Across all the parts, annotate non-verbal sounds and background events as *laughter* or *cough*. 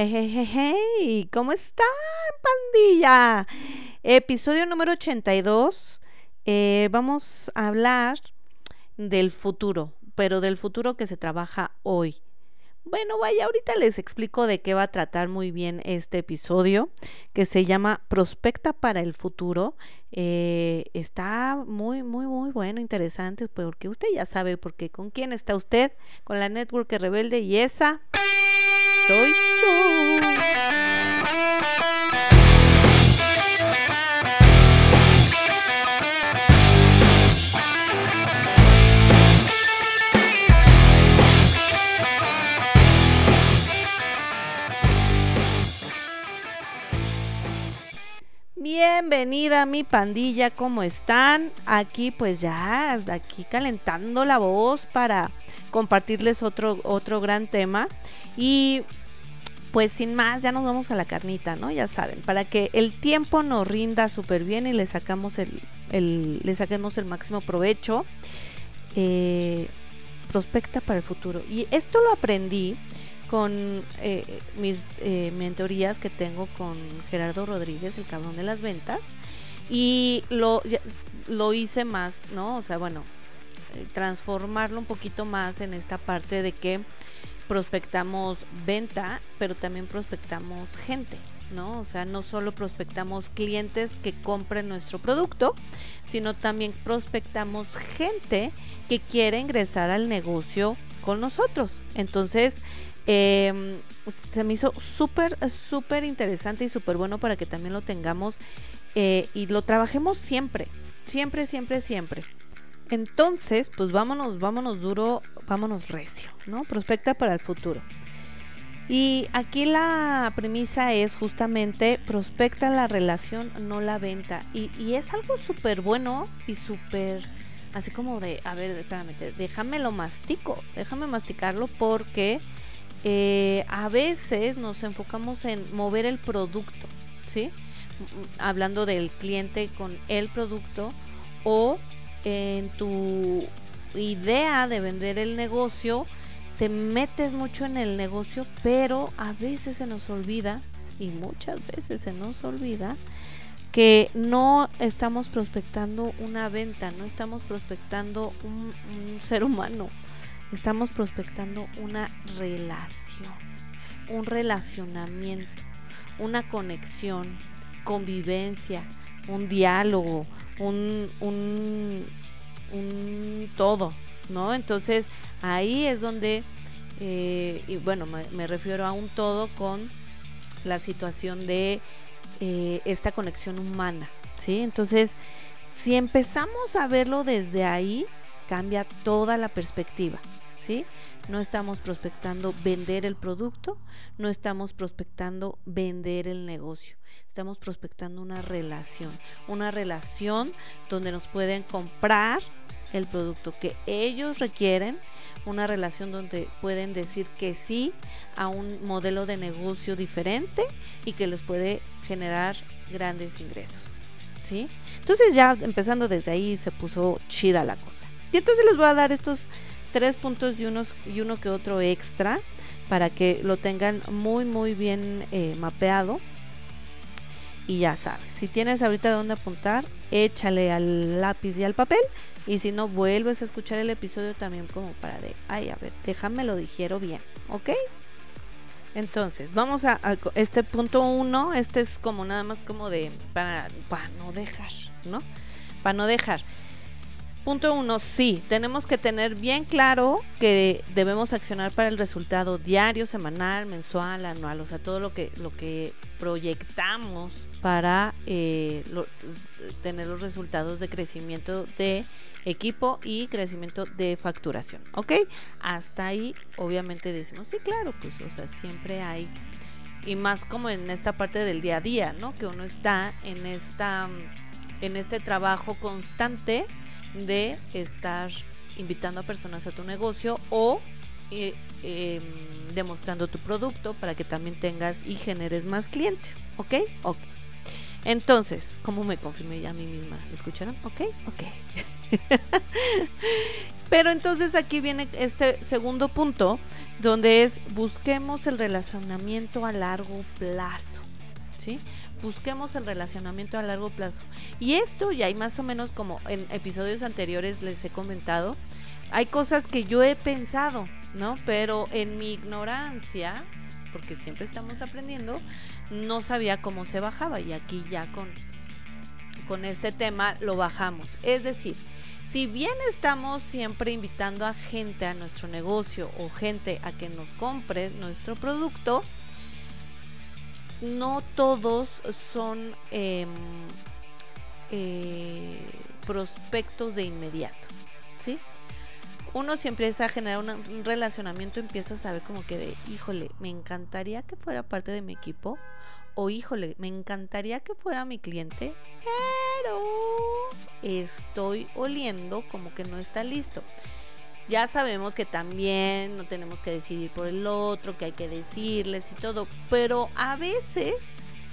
Hey, ¿cómo están, pandilla? Episodio número 82. Eh, vamos a hablar del futuro, pero del futuro que se trabaja hoy. Bueno, vaya, ahorita les explico de qué va a tratar muy bien este episodio, que se llama Prospecta para el futuro. Eh, está muy, muy, muy bueno, interesante, porque usted ya sabe, porque con quién está usted, con la Network Rebelde y esa soy yo. Bienvenida mi pandilla, ¿cómo están? Aquí pues ya, aquí calentando la voz para compartirles otro, otro gran tema. Y pues sin más, ya nos vamos a la carnita, ¿no? Ya saben, para que el tiempo nos rinda súper bien y le sacamos el, le saquemos el máximo provecho. Eh, prospecta para el futuro. Y esto lo aprendí con eh, mis eh, mentorías que tengo con Gerardo Rodríguez, el cabrón de las ventas. Y lo, lo hice más, ¿no? O sea, bueno, transformarlo un poquito más en esta parte de que prospectamos venta, pero también prospectamos gente, ¿no? O sea, no solo prospectamos clientes que compren nuestro producto, sino también prospectamos gente que quiere ingresar al negocio con nosotros. Entonces, em, se me hizo súper, súper interesante y súper bueno para que también lo tengamos eh, y lo trabajemos siempre, siempre, siempre, siempre. Entonces, pues vámonos, vámonos duro, vámonos recio, ¿no? Prospecta para el futuro. Y aquí la premisa es justamente prospecta la relación, no la venta. Y, es algo súper bueno y súper, así como de, a ver, espérame, déjame lo mastico, déjame masticarlo porque eh, a veces nos enfocamos en mover el producto, ¿sí? Hablando del cliente con el producto o en tu idea de vender el negocio, te metes mucho en el negocio, pero a veces se nos olvida, y muchas veces se nos olvida, que no estamos prospectando una venta, no estamos prospectando un, ser humano, estamos prospectando una relación, un relacionamiento, una conexión, convivencia, un diálogo, un, un, un todo, ¿no? Entonces ahí es donde, eh, y bueno, me, refiero a un todo con la situación de eh, esta conexión humana, ¿sí? Entonces, si empezamos a verlo desde ahí, cambia toda la perspectiva, No estamos prospectando vender el producto, no estamos prospectando vender el negocio. Estamos prospectando una relación, una relación donde nos pueden comprar el producto que ellos requieren, una relación donde pueden decir que sí a un modelo de negocio diferente y que les puede generar grandes ingresos. ¿Sí? Entonces ya empezando desde ahí se puso chida la cosa. Y entonces les voy a dar estos tres puntos y, unos, y uno que otro extra para que lo tengan muy muy bien eh, mapeado y ya sabes, si tienes ahorita dónde apuntar, échale al lápiz y al papel y si no vuelves a escuchar el episodio también como para de, ay, a ver, déjame lo digiero bien, ¿ok? Entonces, vamos a, este punto uno, este es como nada más como de, para, para no dejar, ¿no? Para no dejar. Punto uno, sí, tenemos que tener bien claro que debemos accionar para el resultado diario, semanal, mensual, anual, o sea, todo lo que, lo que proyectamos para eh, tener los resultados de crecimiento de equipo y crecimiento de facturación, ¿ok? Hasta ahí, obviamente decimos, sí, claro, pues, o sea, siempre hay, y más como en esta parte del día a día, ¿no? Que uno está en esta, en este trabajo constante de estar invitando a personas a tu negocio o eh, em, demostrando tu producto para que también tengas y generes más clientes. ¿Ok? Ok. Entonces, ¿cómo me confirmé ya a mí misma? ¿Lo escucharon? Ok, ok. *laughs* Pero entonces aquí viene este segundo punto, donde es busquemos el relacionamiento a largo plazo. ¿Sí? Busquemos el relacionamiento a largo plazo. Y esto ya hay más o menos como en episodios anteriores les he comentado, hay cosas que yo he pensado, ¿no? Pero en mi ignorancia, porque siempre estamos aprendiendo, no sabía cómo se bajaba y aquí ya con, con este tema lo bajamos. Es decir, si bien estamos siempre invitando a gente a nuestro negocio o gente a que nos compre nuestro producto, no todos son em, eh, prospectos de inmediato, ¿sí? Uno si empieza a generar un relacionamiento, empieza a saber como que de, híjole, me encantaría que fuera parte de mi equipo, o híjole, me encantaría que fuera mi cliente, pero estoy oliendo como que no está listo. Ya sabemos que también no tenemos que decidir por el otro, que hay que decirles y todo, pero a veces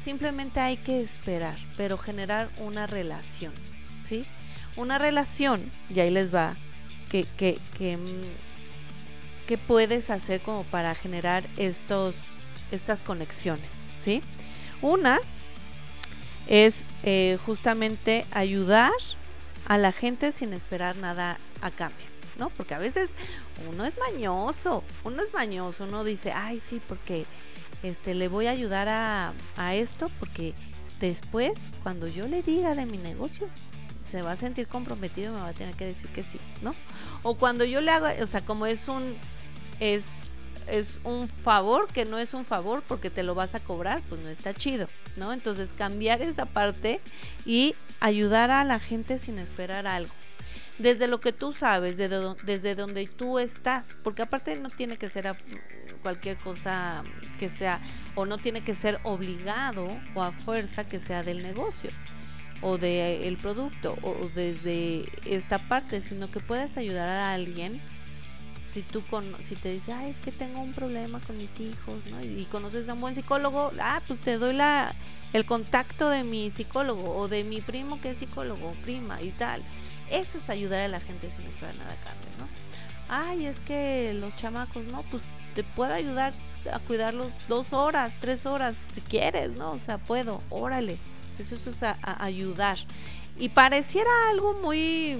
simplemente hay que esperar, pero generar una relación, ¿sí? Una relación, y ahí les va, que, que, que, mm, que puedes hacer como para generar estos, estas conexiones, ¿sí? Una es eh, justamente ayudar a la gente sin esperar nada a cambio, ¿no? Porque a veces uno es mañoso, uno es mañoso, uno dice, ay, sí, porque este, le voy a ayudar a, a esto, porque después, cuando yo le diga de mi negocio, se va a sentir comprometido y me va a tener que decir que sí, ¿no? O cuando yo le hago, o sea, como es un, es es un favor que no es un favor porque te lo vas a cobrar, pues no está chido, ¿no? Entonces cambiar esa parte y ayudar a la gente sin esperar algo. Desde lo que tú sabes, desde, desde donde tú estás, porque aparte no tiene que ser cualquier cosa que sea, o no tiene que ser obligado o a fuerza que sea del negocio o del producto o desde esta parte, sino que puedes ayudar a alguien si tú con, si te dice, ay, es que tengo un problema con mis hijos, ¿no? Y, conoces a un buen psicólogo, ah, pues te doy la, el contacto de mi psicólogo o de mi primo que es psicólogo, prima y tal. Eso es ayudar a la gente sin esperar nada a cambio, ¿no? Ay, es que los chamacos, no, pues te puedo ayudar a cuidarlos dos horas, tres horas, si quieres, ¿no? O sea, puedo, órale. Eso, es a ayudar. Y pareciera algo muy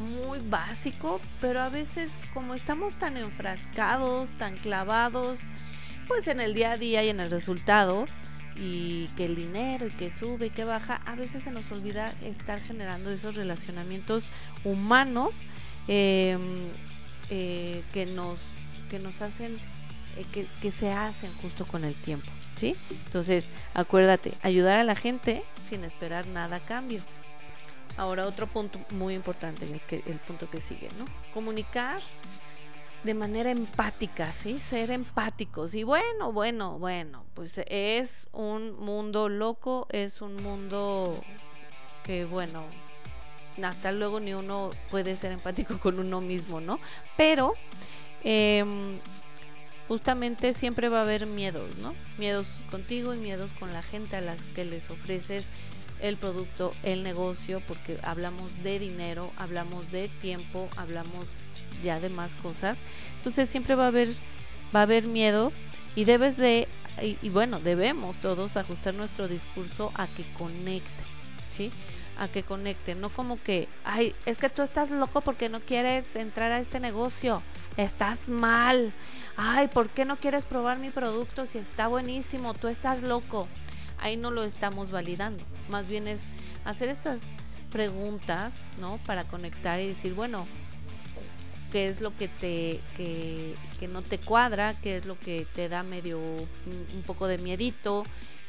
muy básico, pero a veces como estamos tan enfrascados, tan clavados, pues en el día a día y en el resultado, y que el dinero y que sube y que baja, a veces se nos olvida estar generando esos relacionamientos humanos em, eh, que, nos, que nos hacen, eh, que, que se hacen justo con el tiempo, ¿sí? Entonces, acuérdate, ayudar a la gente sin esperar nada a cambio. Ahora otro punto muy importante, el, que, el punto que sigue, ¿no? Comunicar de manera empática, ¿sí? Ser empáticos. Y bueno, bueno, bueno, pues es un mundo loco, es un mundo que, bueno, hasta luego ni uno puede ser empático con uno mismo, ¿no? Pero em, justamente siempre va a haber miedos, ¿no? Miedos contigo y miedos con la gente a las que les ofreces el producto, el negocio, porque hablamos de dinero, hablamos de tiempo, hablamos ya de más cosas. Entonces siempre va a haber, va a haber miedo y debes de, y, bueno, debemos todos ajustar nuestro discurso a que conecte, ¿sí? A que conecte, no como que, ay, es que tú estás loco porque no quieres entrar a este negocio, estás mal, ay, ¿por qué no quieres probar mi producto si está buenísimo? Tú estás loco ahí no lo estamos validando. Más bien es hacer estas preguntas, ¿no? Para conectar y decir, bueno, qué es lo que te que, no te cuadra, qué es lo que te da medio un, poco de miedito,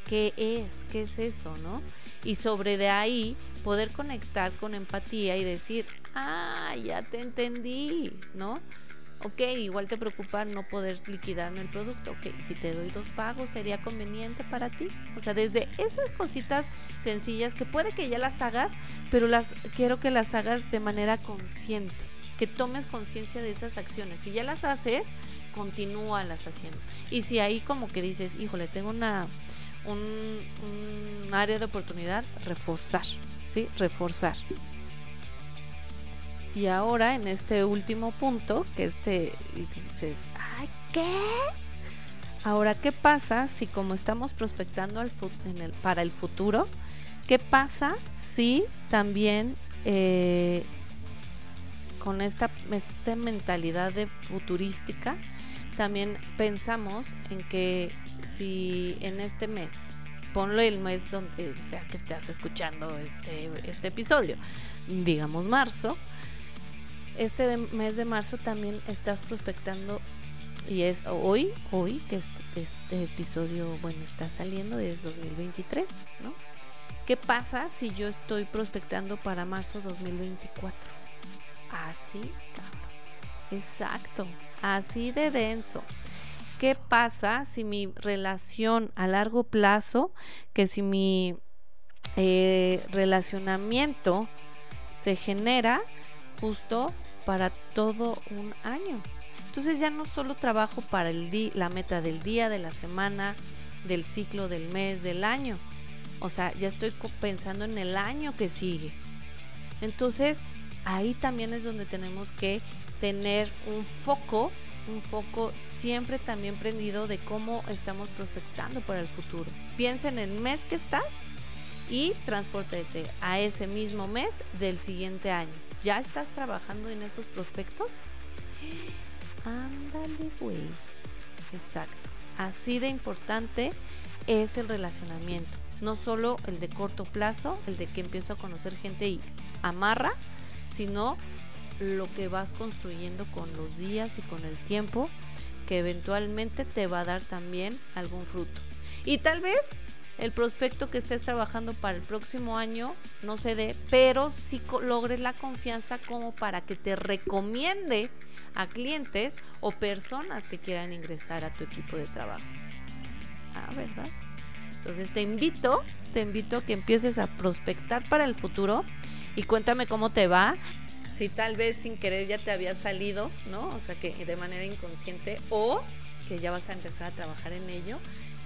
qué es, qué es eso, ¿no? Y sobre de ahí poder conectar con empatía y decir, ah, ya te entendí, ¿no? Ok, igual te preocupa no poder liquidarme el producto, ok, si te doy dos pagos sería conveniente para ti. O sea, desde esas cositas sencillas que puede que ya las hagas, pero las quiero que las hagas de manera consciente, que tomes conciencia de esas acciones. Si ya las haces, continúa las haciendo. Y si ahí como que dices, híjole, tengo una un, un área de oportunidad, reforzar, ¿sí? Reforzar. Y ahora en este último punto, que este dices, ay, ¿qué? Ahora, ¿qué pasa si como estamos prospectando para el futuro, qué pasa si también eh, con esta, esta mentalidad de futurística, también pensamos en que si en este mes, ponlo el mes donde sea que estés escuchando este, este episodio, digamos marzo, este mes de marzo también estás prospectando y es hoy, hoy que este, episodio, bueno, está saliendo, es 2023, ¿no? ¿Qué pasa si yo estoy prospectando para marzo 2024? Así, Exacto, así de denso. ¿Qué pasa si mi relación a largo plazo, que si mi eh, relacionamiento se genera justo para todo un año? Entonces ya no solo trabajo para el la meta del día, de la semana, del ciclo, del mes, del año. O sea, ya estoy pensando en el año que sigue. Entonces, ahí también es donde tenemos que tener un foco, un foco siempre también prendido de cómo estamos prospectando para el futuro. Piensa en el mes que estás y transportate a ese mismo mes del siguiente año. ¿Ya estás trabajando en esos prospectos? Ándale, güey. Exacto. Así de importante es el relacionamiento. No solo el de corto plazo, el de que empiezo a conocer gente y amarra, sino lo que vas construyendo con los días y con el tiempo, que eventualmente te va a dar también algún fruto. Y tal vez el prospecto que estés trabajando para el próximo año no se dé, pero sí logres la confianza como para que te recomiende a clientes o personas que quieran ingresar a tu equipo de trabajo. Ah, ¿verdad? Entonces te invito, te invito a que empieces a prospectar para el futuro y cuéntame cómo te va. Si tal vez sin querer ya te había salido, ¿no? O sea, que de manera inconsciente o que ya vas a empezar a trabajar en ello.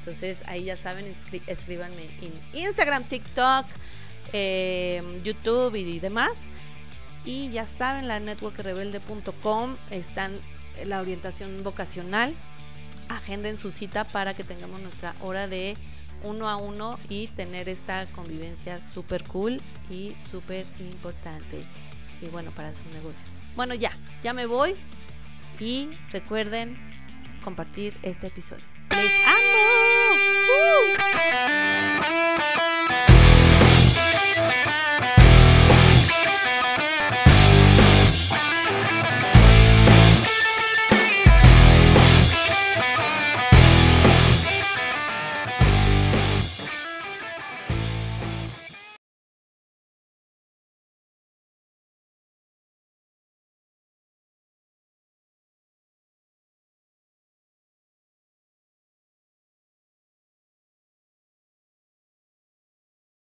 Entonces ahí ya saben, escríbanme en Instagram, TikTok, eh, YouTube y demás y ya saben, la networkrebelde.com están la orientación vocacional. Agenden su cita para que tengamos nuestra hora de uno a uno y tener esta convivencia súper cool y súper importante. Y bueno, para sus negocios. Bueno, ya, ya me voy. Y recuerden compartir este episodio. Les amo. Música